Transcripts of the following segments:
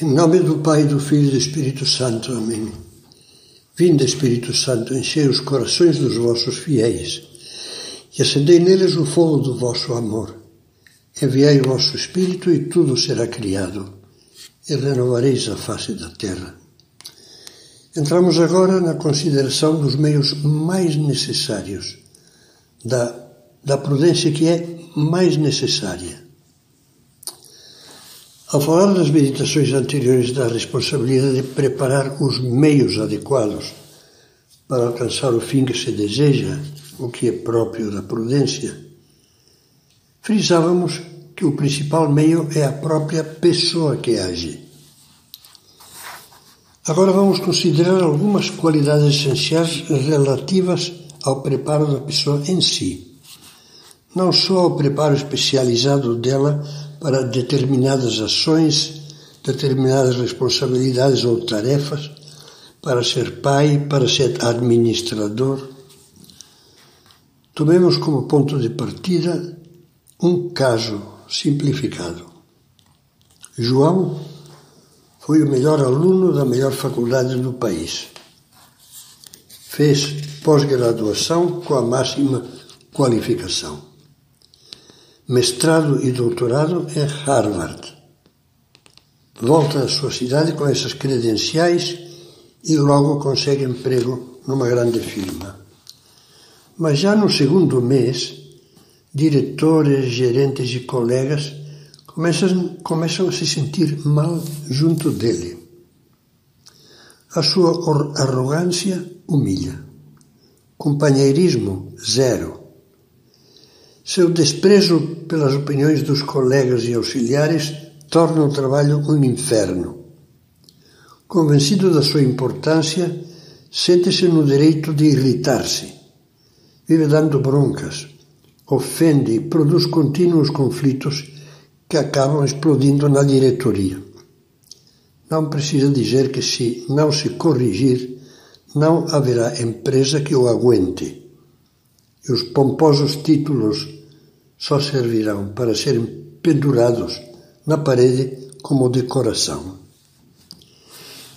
Em nome do Pai, do Filho e do Espírito Santo. Amém. Vinde, Espírito Santo, enchei os corações dos vossos fiéis e acendei neles o fogo do vosso amor. Enviai o vosso Espírito e tudo será criado e renovareis a face da terra. Entramos agora na consideração dos meios mais necessários, da, da prudência que é mais necessária. Ao falar das meditações anteriores da responsabilidade de preparar os meios adequados para alcançar o fim que se deseja, o que é próprio da prudência, frisávamos que o principal meio é a própria pessoa que age. Agora vamos considerar algumas qualidades essenciais relativas ao preparo da pessoa em si. Não só ao preparo especializado dela para determinadas ações, determinadas responsabilidades ou tarefas, para ser pai, para ser administrador. Tomemos como ponto de partida um caso simplificado. João foi o melhor aluno da melhor faculdade do país. Fez pós-graduação com a máxima qualificação mestrado e doutorado em Harvard. Volta à sua cidade com essas credenciais e logo consegue emprego numa grande firma. Mas já no segundo mês, diretores, gerentes e colegas começam, começam a se sentir mal junto dele. A sua arrogância humilha. Companheirismo, zero. Seu desprezo pelas opiniões dos colegas e auxiliares torna o trabalho um inferno. Convencido da sua importância, sente-se no direito de irritar-se. Vive dando broncas, ofende e produz contínuos conflitos que acabam explodindo na diretoria. Não precisa dizer que, se não se corrigir, não haverá empresa que o aguente e os pomposos títulos só servirão para serem pendurados na parede como decoração.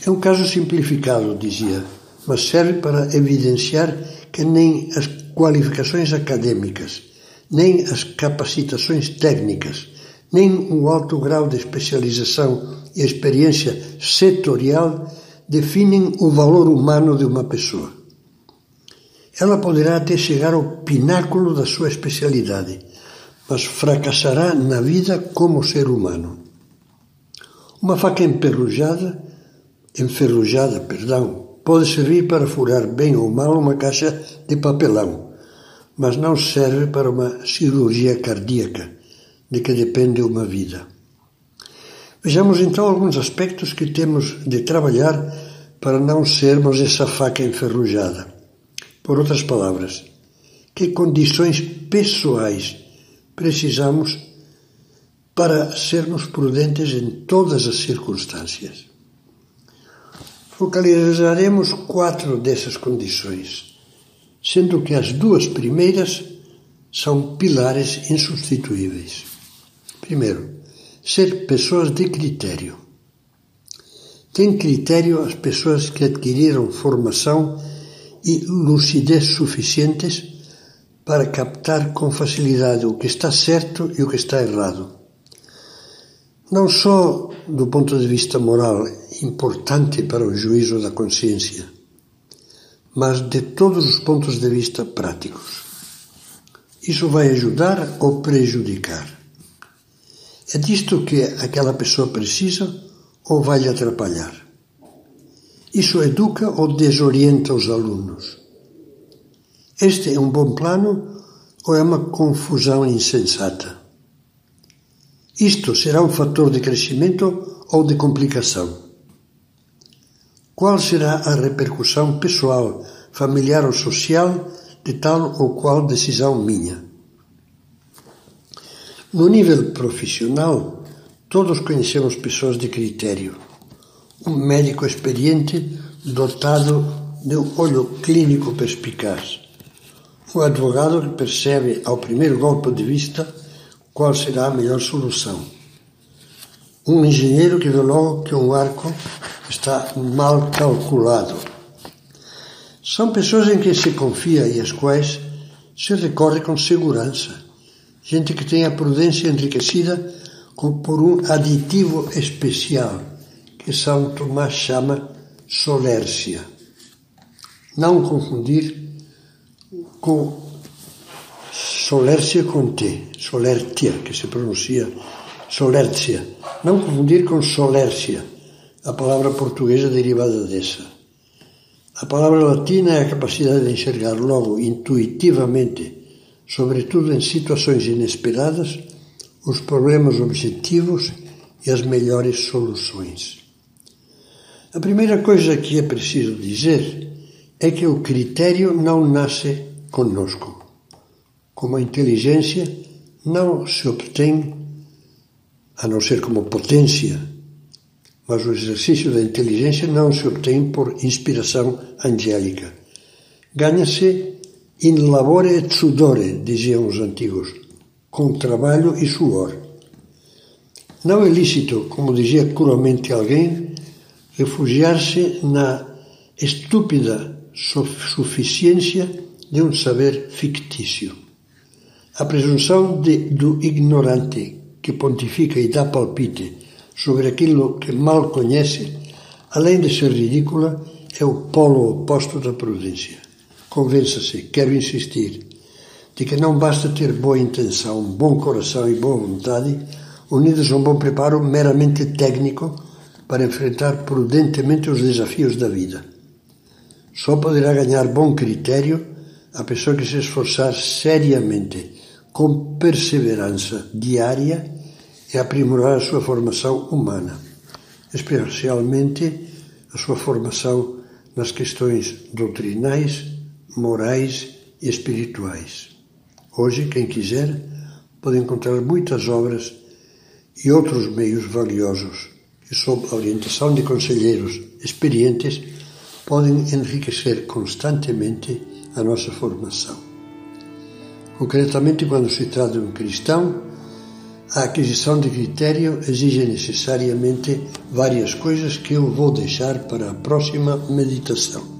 É um caso simplificado, dizia, mas serve para evidenciar que nem as qualificações acadêmicas, nem as capacitações técnicas, nem o alto grau de especialização e experiência setorial definem o valor humano de uma pessoa. Ela poderá até chegar ao pináculo da sua especialidade, mas fracassará na vida como ser humano. Uma faca enferrujada, enferrujada, perdão, pode servir para furar bem ou mal uma caixa de papelão, mas não serve para uma cirurgia cardíaca, de que depende uma vida. Vejamos então alguns aspectos que temos de trabalhar para não sermos essa faca enferrujada. Por outras palavras, que condições pessoais precisamos para sermos prudentes em todas as circunstâncias? Focalizaremos quatro dessas condições, sendo que as duas primeiras são pilares insubstituíveis. Primeiro, ser pessoas de critério. Tem critério as pessoas que adquiriram formação e lucidez suficientes para captar com facilidade o que está certo e o que está errado. Não só do ponto de vista moral, importante para o juízo da consciência, mas de todos os pontos de vista práticos. Isso vai ajudar ou prejudicar? É disto que aquela pessoa precisa ou vai lhe atrapalhar? Isso educa ou desorienta os alunos? Este é um bom plano ou é uma confusão insensata? Isto será um fator de crescimento ou de complicação? Qual será a repercussão pessoal, familiar ou social de tal ou qual decisão minha? No nível profissional, todos conhecemos pessoas de critério um médico experiente dotado de um olho clínico perspicaz. Um advogado que percebe ao primeiro golpe de vista qual será a melhor solução. Um engenheiro que vê logo que um arco está mal calculado. São pessoas em quem se confia e às quais se recorre com segurança. Gente que tem a prudência enriquecida por um aditivo especial que São Tomás chama solércia. Não confundir com solércia com T, solertia, que se pronuncia solércia. Não confundir com solércia, a palavra portuguesa derivada dessa. A palavra latina é a capacidade de enxergar logo, intuitivamente, sobretudo em situações inesperadas, os problemas objetivos e as melhores soluções. A primeira coisa que é preciso dizer é que o critério não nasce conosco. Como a inteligência não se obtém, a não ser como potência, mas o exercício da inteligência não se obtém por inspiração angélica. Ganha-se in labore et sudore, diziam os antigos, com trabalho e suor. Não é lícito, como dizia cruelmente alguém, refugiar-se na estúpida suficiência de um saber fictício. A presunção de, do ignorante que pontifica e dá palpite sobre aquilo que mal conhece, além de ser ridícula, é o polo oposto da prudência. Convença-se, quero insistir, de que não basta ter boa intenção, bom coração e boa vontade, unidos a um bom preparo meramente técnico para enfrentar prudentemente os desafios da vida. Só poderá ganhar bom critério a pessoa que se esforçar seriamente, com perseverança diária, e aprimorar a sua formação humana, especialmente a sua formação nas questões doutrinais, morais e espirituais. Hoje, quem quiser, pode encontrar muitas obras e outros meios valiosos que, sob a orientação de conselheiros experientes, podem enriquecer constantemente a nossa formação. Concretamente, quando se trata de um cristão, a aquisição de critério exige necessariamente várias coisas que eu vou deixar para a próxima meditação.